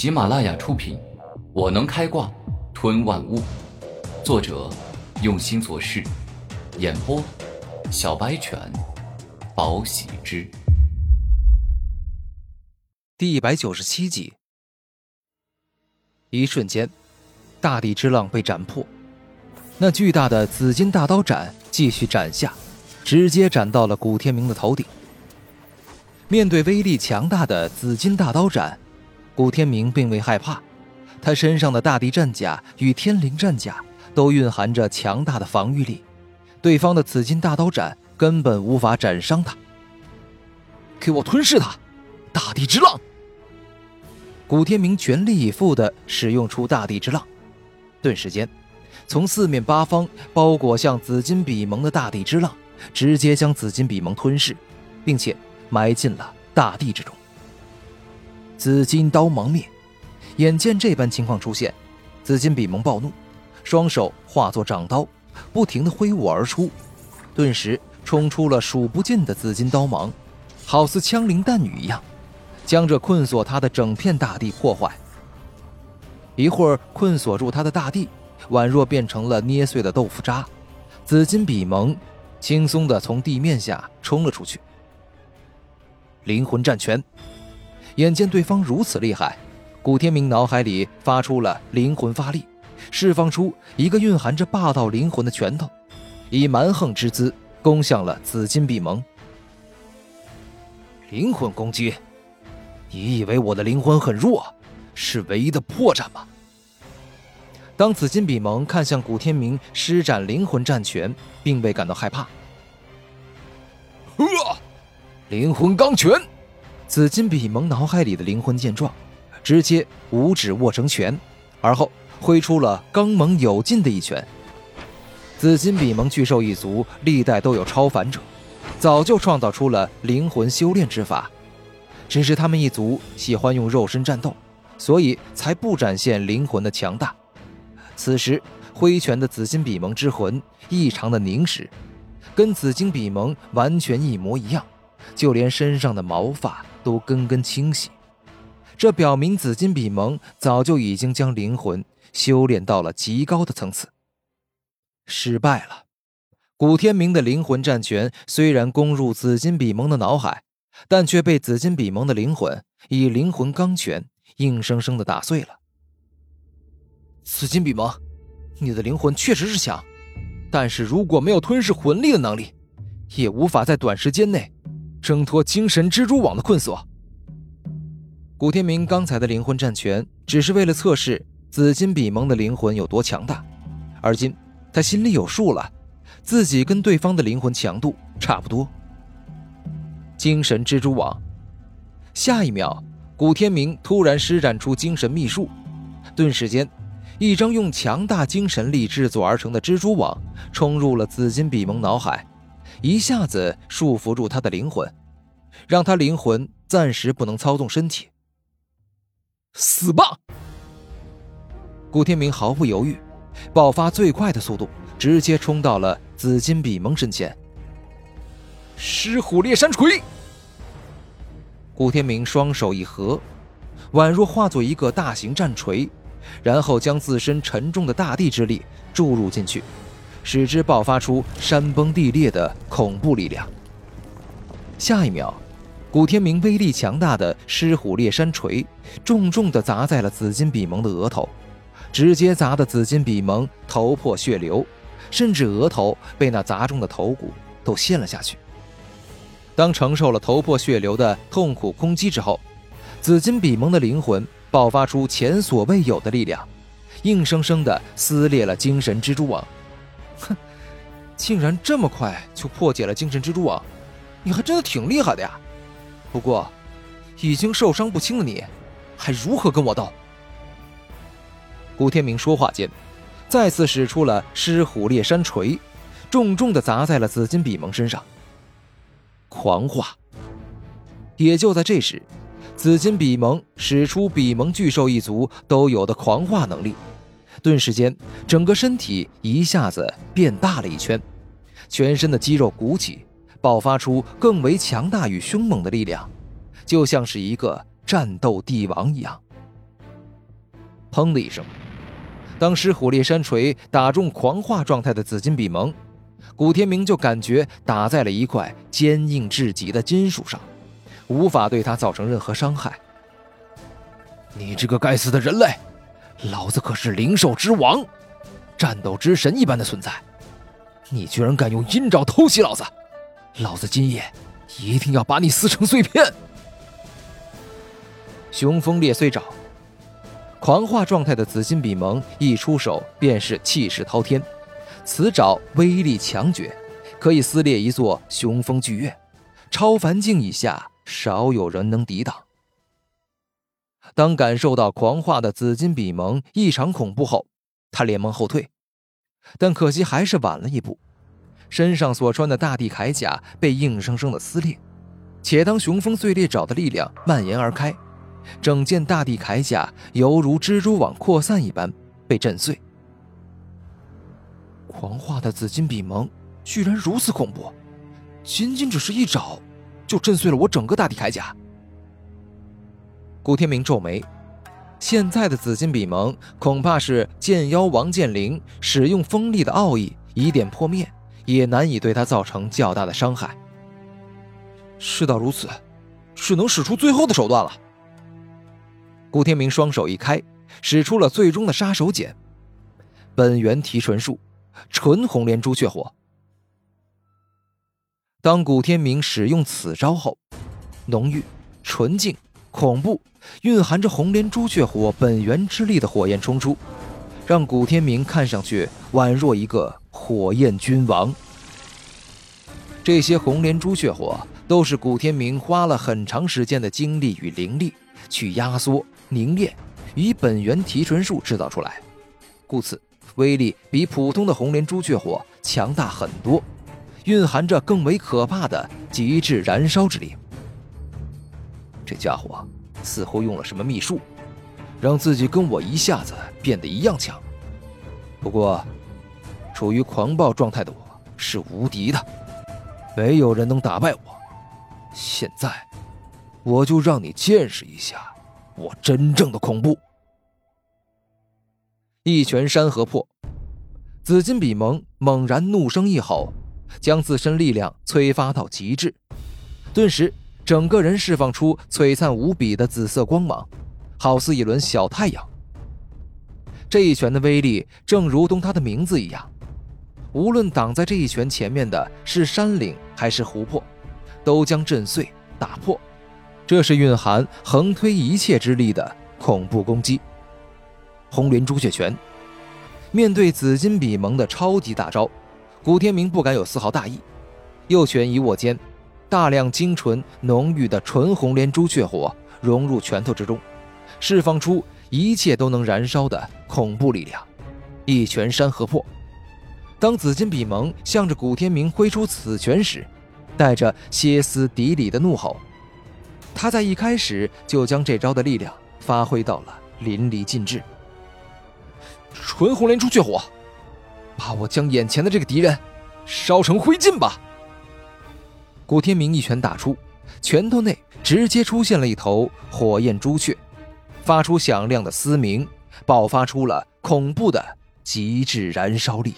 喜马拉雅出品，《我能开挂吞万物》，作者用心做事，演播小白犬，宝喜之。第一百九十七集，一瞬间，大地之浪被斩破，那巨大的紫金大刀斩继续斩下，直接斩到了古天明的头顶。面对威力强大的紫金大刀斩，古天明并未害怕。他身上的大地战甲与天灵战甲都蕴含着强大的防御力，对方的紫金大刀斩根本无法斩伤他。给我吞噬他！大地之浪！古天明全力以赴地使用出大地之浪，顿时间，从四面八方包裹向紫金比蒙的大地之浪，直接将紫金比蒙吞噬，并且。埋进了大地之中。紫金刀芒灭，眼见这般情况出现，紫金比蒙暴怒，双手化作掌刀，不停的挥舞而出，顿时冲出了数不尽的紫金刀芒，好似枪林弹雨一样，将这困锁他的整片大地破坏。一会儿，困锁住他的大地宛若变成了捏碎的豆腐渣，紫金比蒙轻松的从地面下冲了出去。灵魂战拳，眼见对方如此厉害，古天明脑海里发出了灵魂发力，释放出一个蕴含着霸道灵魂的拳头，以蛮横之姿攻向了紫金比蒙。灵魂攻击，你以为我的灵魂很弱，是唯一的破绽吗？当紫金比蒙看向古天明施展灵魂战拳，并未感到害怕。呵。灵魂钢拳，紫金比蒙脑海里的灵魂见状，直接五指握成拳，而后挥出了刚猛有劲的一拳。紫金比蒙巨兽一族历代都有超凡者，早就创造出了灵魂修炼之法，只是他们一族喜欢用肉身战斗，所以才不展现灵魂的强大。此时挥拳的紫金比蒙之魂异常的凝实，跟紫金比蒙完全一模一样。就连身上的毛发都根根清晰，这表明紫金比蒙早就已经将灵魂修炼到了极高的层次。失败了，古天明的灵魂战拳虽然攻入紫金比蒙的脑海，但却被紫金比蒙的灵魂以灵魂钢拳硬生生的打碎了。紫金比蒙，你的灵魂确实是强，但是如果没有吞噬魂力的能力，也无法在短时间内。挣脱精神蜘蛛网的困锁。古天明刚才的灵魂战拳，只是为了测试紫金比蒙的灵魂有多强大。而今他心里有数了，自己跟对方的灵魂强度差不多。精神蜘蛛网。下一秒，古天明突然施展出精神秘术，顿时间，一张用强大精神力制作而成的蜘蛛网冲入了紫金比蒙脑海。一下子束缚住他的灵魂，让他灵魂暂时不能操纵身体。死吧！古天明毫不犹豫，爆发最快的速度，直接冲到了紫金比蒙身前。狮虎猎山锤！古天明双手一合，宛若化作一个大型战锤，然后将自身沉重的大地之力注入进去。使之爆发出山崩地裂的恐怖力量。下一秒，古天明威力强大的狮虎猎山锤重重地砸在了紫金比蒙的额头，直接砸得紫金比蒙头破血流，甚至额头被那砸中的头骨都陷了下去。当承受了头破血流的痛苦攻击之后，紫金比蒙的灵魂爆发出前所未有的力量，硬生生地撕裂了精神蜘蛛网。竟然这么快就破解了精神蜘蛛网，你还真的挺厉害的呀！不过，已经受伤不轻的你，还如何跟我斗？古天明说话间，再次使出了狮虎猎山锤，重重的砸在了紫金比蒙身上。狂化！也就在这时，紫金比蒙使出比蒙巨兽一族都有的狂化能力。顿时间，整个身体一下子变大了一圈，全身的肌肉鼓起，爆发出更为强大与凶猛的力量，就像是一个战斗帝王一样。砰的一声，当时火烈山锤打中狂化状态的紫金比蒙，古天明就感觉打在了一块坚硬至极的金属上，无法对他造成任何伤害。你这个该死的人类！老子可是灵兽之王，战斗之神一般的存在，你居然敢用阴爪偷袭老子！老子今夜一定要把你撕成碎片！雄风裂碎爪，狂化状态的紫金比蒙一出手便是气势滔天，此爪威力强绝，可以撕裂一座雄风巨岳，超凡境以下少有人能抵挡。当感受到狂化的紫金比蒙异常恐怖后，他连忙后退，但可惜还是晚了一步，身上所穿的大地铠甲被硬生生的撕裂，且当雄风碎裂爪的力量蔓延而开。整件大地铠甲犹如蜘蛛网扩散一般被震碎。狂化的紫金比蒙居然如此恐怖，仅仅只是一爪，就震碎了我整个大地铠甲。古天明皱眉，现在的紫金比蒙恐怕是剑妖王剑灵使用锋利的奥义以点破灭，也难以对他造成较大的伤害。事到如此，只能使出最后的手段了。古天明双手一开，使出了最终的杀手锏——本源提纯术，纯红莲朱雀火。当古天明使用此招后，浓郁、纯净、恐怖，蕴含着红莲朱雀火本源之力的火焰冲出，让古天明看上去宛若一个火焰君王。这些红莲朱雀火都是古天明花了很长时间的精力与灵力去压缩。凝练，以本源提纯术制造出来，故此威力比普通的红莲朱雀火强大很多，蕴含着更为可怕的极致燃烧之力。这家伙似乎用了什么秘术，让自己跟我一下子变得一样强。不过，处于狂暴状态的我是无敌的，没有人能打败我。现在，我就让你见识一下。我真正的恐怖！一拳山河破，紫金比蒙猛然怒声一吼，将自身力量催发到极致，顿时整个人释放出璀璨无比的紫色光芒，好似一轮小太阳。这一拳的威力，正如同他的名字一样，无论挡在这一拳前面的是山岭还是湖泊，都将震碎打破。这是蕴含横推一切之力的恐怖攻击。红莲朱雀拳，面对紫金比蒙的超级大招，古天明不敢有丝毫大意。右拳一握间，大量精纯浓郁的纯红莲朱雀火融入拳头之中，释放出一切都能燃烧的恐怖力量。一拳山河破。当紫金比蒙向着古天明挥出此拳时，带着歇斯底里的怒吼。他在一开始就将这招的力量发挥到了淋漓尽致。纯红莲朱雀火，把我将眼前的这个敌人烧成灰烬吧！古天明一拳打出，拳头内直接出现了一头火焰朱雀，发出响亮的嘶鸣，爆发出了恐怖的极致燃烧力。